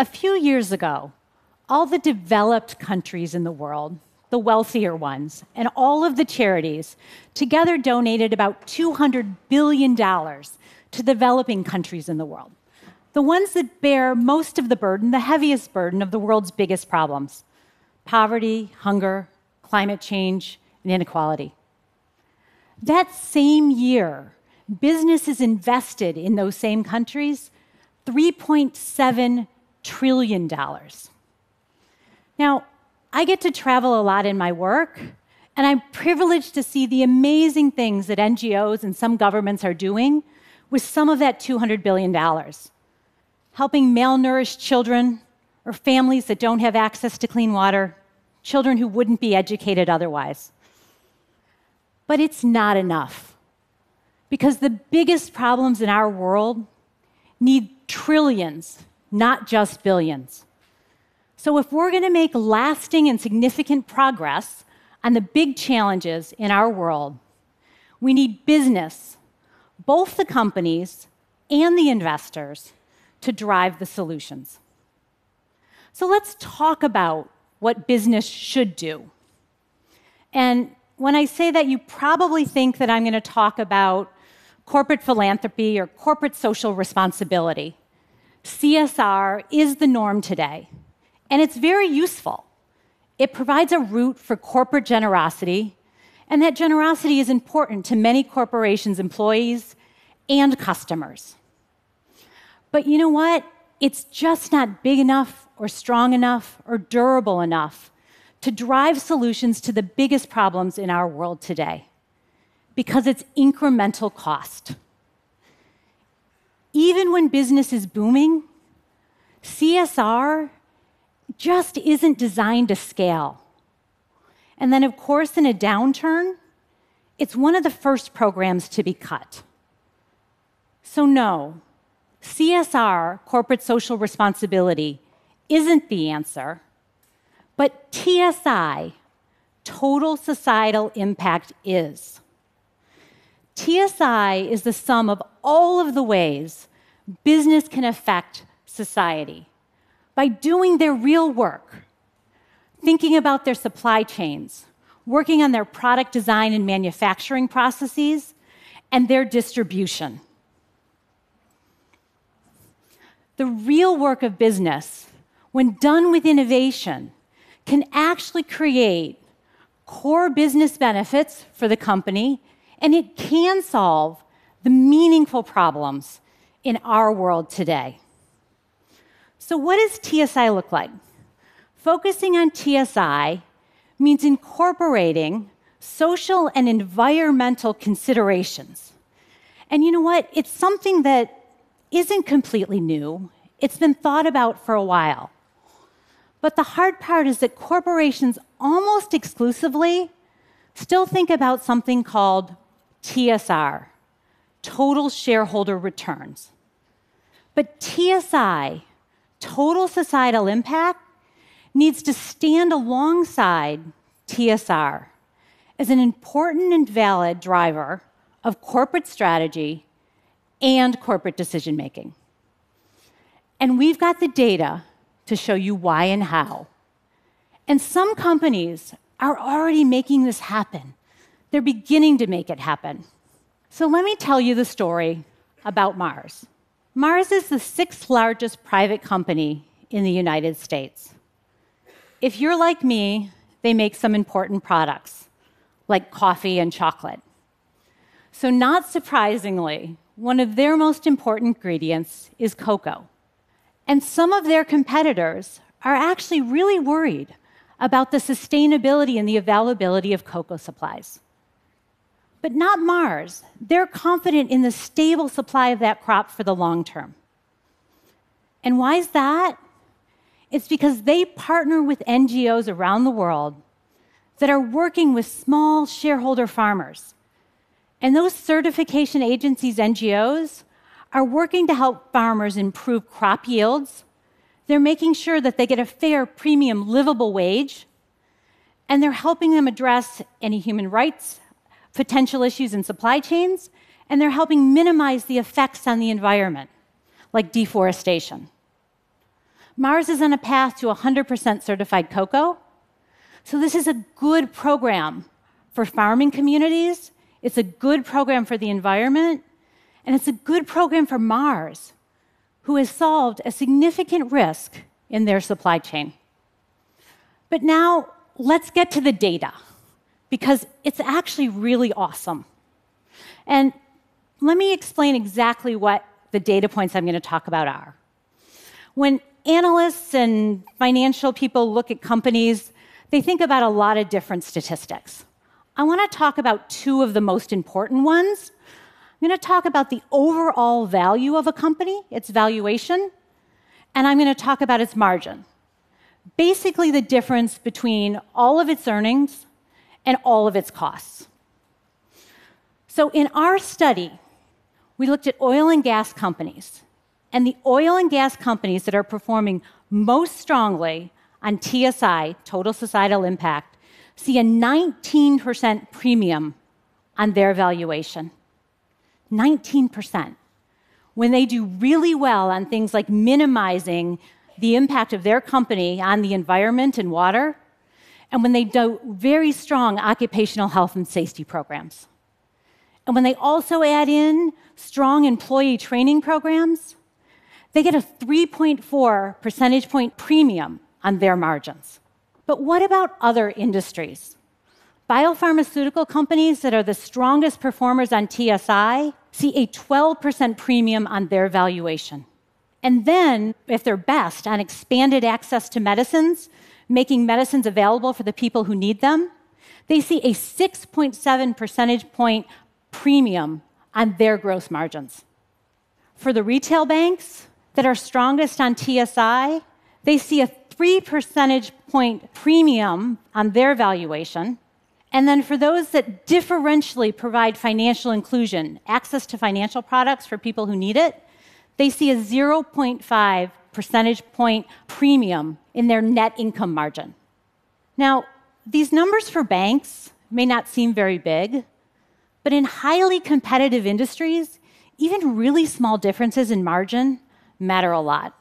A few years ago, all the developed countries in the world, the wealthier ones, and all of the charities together donated about $200 billion to developing countries in the world. The ones that bear most of the burden, the heaviest burden of the world's biggest problems poverty, hunger, climate change, and inequality. That same year, businesses invested in those same countries $3.7 trillion. dollars. Now, I get to travel a lot in my work, and I'm privileged to see the amazing things that NGOs and some governments are doing with some of that $200 billion. Helping malnourished children or families that don't have access to clean water, children who wouldn't be educated otherwise. But it's not enough. Because the biggest problems in our world need trillions, not just billions. So, if we're going to make lasting and significant progress on the big challenges in our world, we need business, both the companies and the investors, to drive the solutions. So, let's talk about what business should do. And when I say that, you probably think that I'm going to talk about corporate philanthropy or corporate social responsibility. CSR is the norm today. And it's very useful. It provides a route for corporate generosity, and that generosity is important to many corporations' employees and customers. But you know what? It's just not big enough, or strong enough, or durable enough to drive solutions to the biggest problems in our world today because it's incremental cost. Even when business is booming, CSR just isn't designed to scale. And then, of course, in a downturn, it's one of the first programs to be cut. So, no, CSR, corporate social responsibility, isn't the answer, but TSI, total societal impact, is. TSI is the sum of all of the ways business can affect society by doing their real work, thinking about their supply chains, working on their product design and manufacturing processes, and their distribution. The real work of business, when done with innovation, can actually create core business benefits for the company, and it can solve the meaningful problems in our world today. So, what does TSI look like? Focusing on TSI means incorporating social and environmental considerations. And you know what? It's something that isn't completely new, it's been thought about for a while. But the hard part is that corporations almost exclusively still think about something called TSR, total shareholder returns. But TSI total societal impact needs to stand alongside TSR as an important and valid driver of corporate strategy and corporate decision making. And we've got the data to show you why and how. And some companies are already making this happen. They're beginning to make it happen. So let me tell you the story about Mars. Mars is the sixth largest private company in the United States. If you're like me, they make some important products, like coffee and chocolate. So, not surprisingly, one of their most important ingredients is cocoa. And some of their competitors are actually really worried about the sustainability and the availability of cocoa supplies but not Mars. They're confident in the stable supply of that crop for the long term. And why is that? It's because they partner with NGOs around the world that are working with small shareholder farmers. And those certification agencies, NGOs, are working to help farmers improve crop yields. They're making sure that they get a fair, premium, livable wage. And they're helping them address any human rights potential issues in supply chains, and they're helping minimize the effects on the environment, like deforestation. Mars is on a path to 100% certified cocoa. So, this is a good program for farming communities. It's a good program for the environment. And it's a good program for Mars, who has solved a significant risk in their supply chain. But now, let's get to the data, because it's actually really awesome. And let me explain exactly what the data points I'm going to talk about are. When analysts and financial people look at companies, they think about a lot of different statistics. I want to talk about two of the most important ones. I'm going to talk about the overall value of a company, its valuation, and I'm going to talk about its margin. Basically, the difference between all of its earnings and all of its costs. So, in our study, we looked at oil and gas companies. And the oil and gas companies that are performing most strongly on TSI, total societal impact, see a 19% premium on their valuation. 19%. When they do really well on things like minimizing the impact of their company on the environment and water, and when they do very strong occupational health and safety programs. And when they also add in strong employee training programs, they get a 3.4 percentage point premium on their margins. But what about other industries? Biopharmaceutical companies that are the strongest performers on TSI see a 12% premium on their valuation. And then, if they're best on expanded access to medicines, making medicines available for the people who need them, they see a 6.7 percentage point premium on their gross margins. For the retail banks that are strongest on TSI, they see a 3 percentage point premium on their valuation. And then for those that differentially provide financial inclusion, access to financial products for people who need it, they see a 0.5 percentage point premium in their net income margin. Now, these numbers for banks may not seem very big, but in highly competitive industries, even really small differences in margin matter a lot.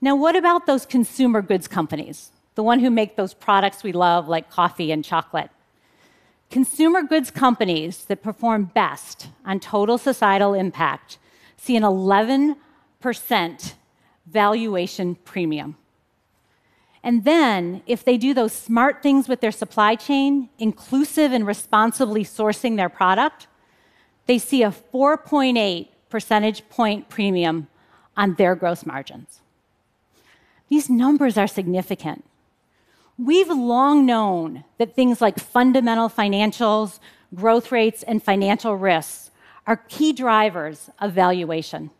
Now, what about those consumer goods companies, the one who make those products we love like coffee and chocolate? Consumer goods companies that perform best on total societal impact see an 11% valuation premium. And then, if they do those smart things with their supply chain, inclusive and responsibly sourcing their product, they see a 4.8 percentage point premium on their gross margins. These numbers are significant. We've long known that things like fundamental financials, growth rates, and financial risks are key drivers of valuation.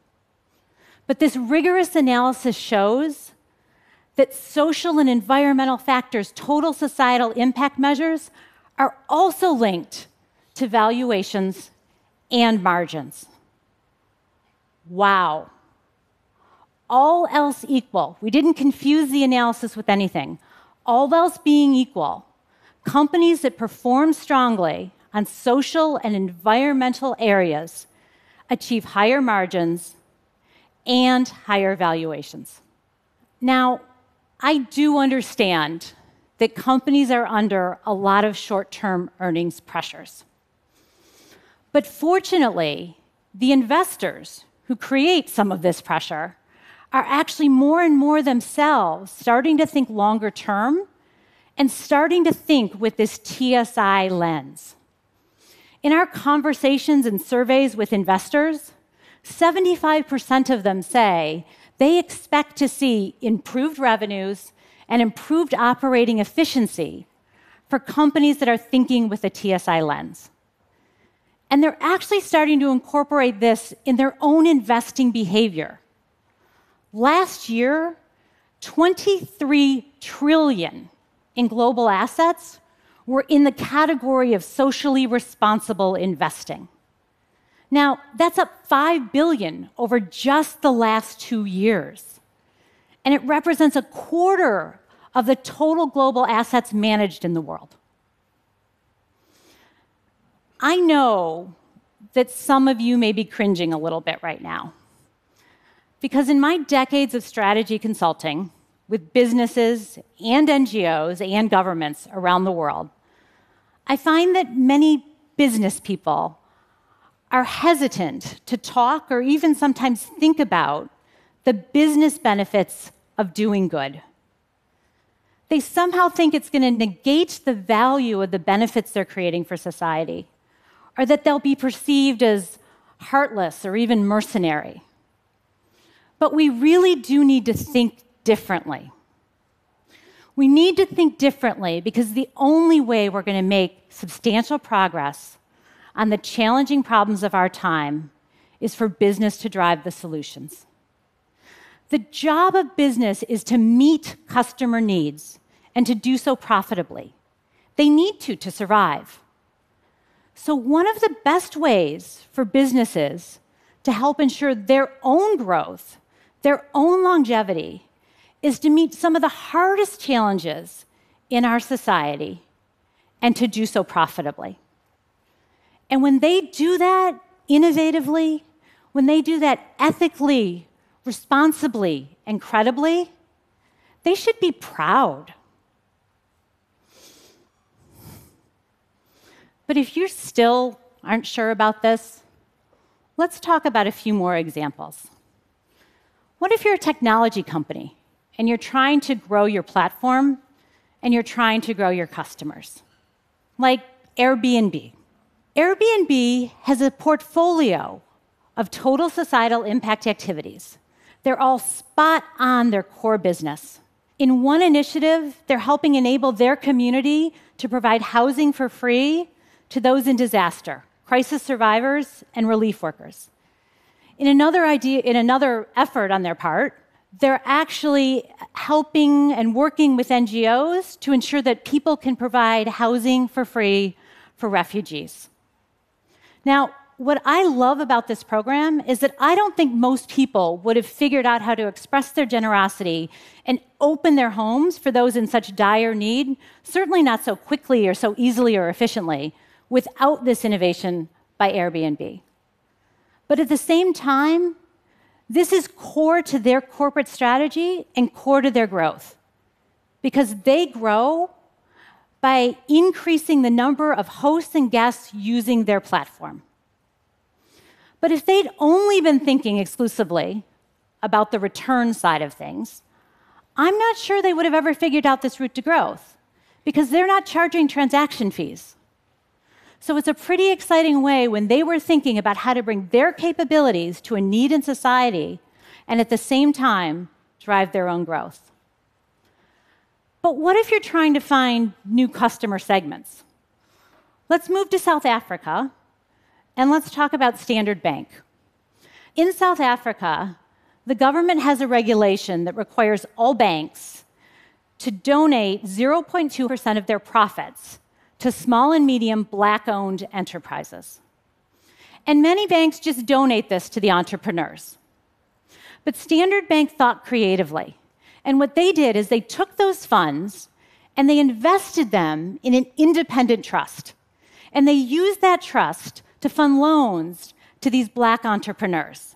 But this rigorous analysis shows that social and environmental factors, total societal impact measures, are also linked to valuations and margins. Wow. All else equal, we didn't confuse the analysis with anything. All else being equal, companies that perform strongly on social and environmental areas achieve higher margins and higher valuations. Now, I do understand that companies are under a lot of short term earnings pressures. But fortunately, the investors who create some of this pressure are actually more and more themselves starting to think longer term and starting to think with this TSI lens. In our conversations and surveys with investors, 75% of them say they expect to see improved revenues and improved operating efficiency for companies that are thinking with a TSI lens. And they're actually starting to incorporate this in their own investing behavior. Last year, 23 trillion in global assets were in the category of socially responsible investing. Now, that's up 5 billion over just the last 2 years. And it represents a quarter of the total global assets managed in the world. I know that some of you may be cringing a little bit right now. Because in my decades of strategy consulting with businesses and NGOs and governments around the world, I find that many business people are hesitant to talk or even sometimes think about the business benefits of doing good. They somehow think it's going to negate the value of the benefits they're creating for society, or that they'll be perceived as heartless or even mercenary. But we really do need to think differently. We need to think differently because the only way we're going to make substantial progress on the challenging problems of our time is for business to drive the solutions. The job of business is to meet customer needs and to do so profitably. They need to to survive. So, one of the best ways for businesses to help ensure their own growth, their own longevity, is to meet some of the hardest challenges in our society and to do so profitably. And when they do that innovatively, when they do that ethically, responsibly, and credibly, they should be proud. But if you still aren't sure about this, let's talk about a few more examples. What if you're a technology company and you're trying to grow your platform and you're trying to grow your customers? Like Airbnb. Airbnb has a portfolio of total societal impact activities. They're all spot on their core business. In one initiative, they're helping enable their community to provide housing for free to those in disaster, crisis survivors, and relief workers. In another idea, in another effort on their part, they're actually helping and working with NGOs to ensure that people can provide housing for free for refugees. Now, what I love about this program is that I don't think most people would have figured out how to express their generosity and open their homes for those in such dire need, certainly not so quickly or so easily or efficiently, without this innovation by Airbnb. But at the same time, this is core to their corporate strategy and core to their growth because they grow by increasing the number of hosts and guests using their platform. But if they'd only been thinking exclusively about the return side of things, I'm not sure they would have ever figured out this route to growth because they're not charging transaction fees. So it's a pretty exciting way when they were thinking about how to bring their capabilities to a need in society and at the same time drive their own growth. But what if you're trying to find new customer segments? Let's move to South Africa and let's talk about Standard Bank. In South Africa, the government has a regulation that requires all banks to donate 0.2% of their profits to small and medium black owned enterprises. And many banks just donate this to the entrepreneurs. But Standard Bank thought creatively. And what they did is they took those funds and they invested them in an independent trust. And they used that trust to fund loans to these black entrepreneurs.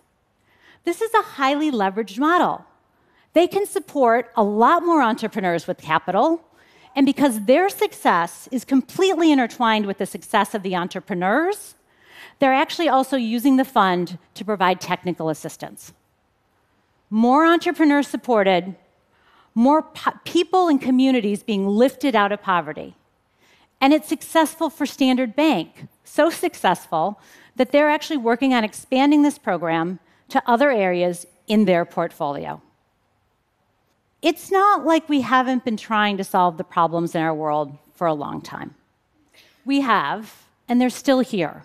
This is a highly leveraged model. They can support a lot more entrepreneurs with capital, and because their success is completely intertwined with the success of the entrepreneurs, they're actually also using the fund to provide technical assistance. More entrepreneurs supported, more po- people and communities being lifted out of poverty. And it's successful for Standard Bank, so successful that they're actually working on expanding this program to other areas in their portfolio. It's not like we haven't been trying to solve the problems in our world for a long time. We have, and they're still here.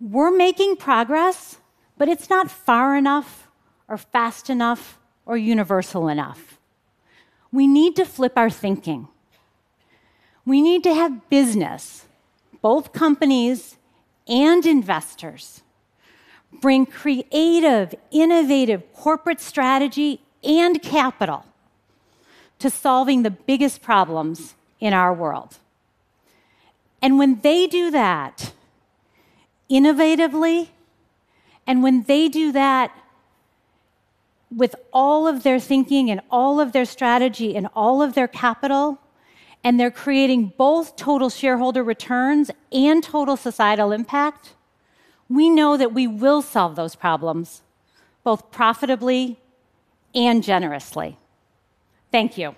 We're making progress, but it's not far enough or fast enough or universal enough. We need to flip our thinking. We need to have business, both companies and investors, bring creative, innovative corporate strategy and capital to solving the biggest problems in our world. And when they do that innovatively, and when they do that with all of their thinking and all of their strategy and all of their capital, and they're creating both total shareholder returns and total societal impact, we know that we will solve those problems both profitably and generously. Thank you.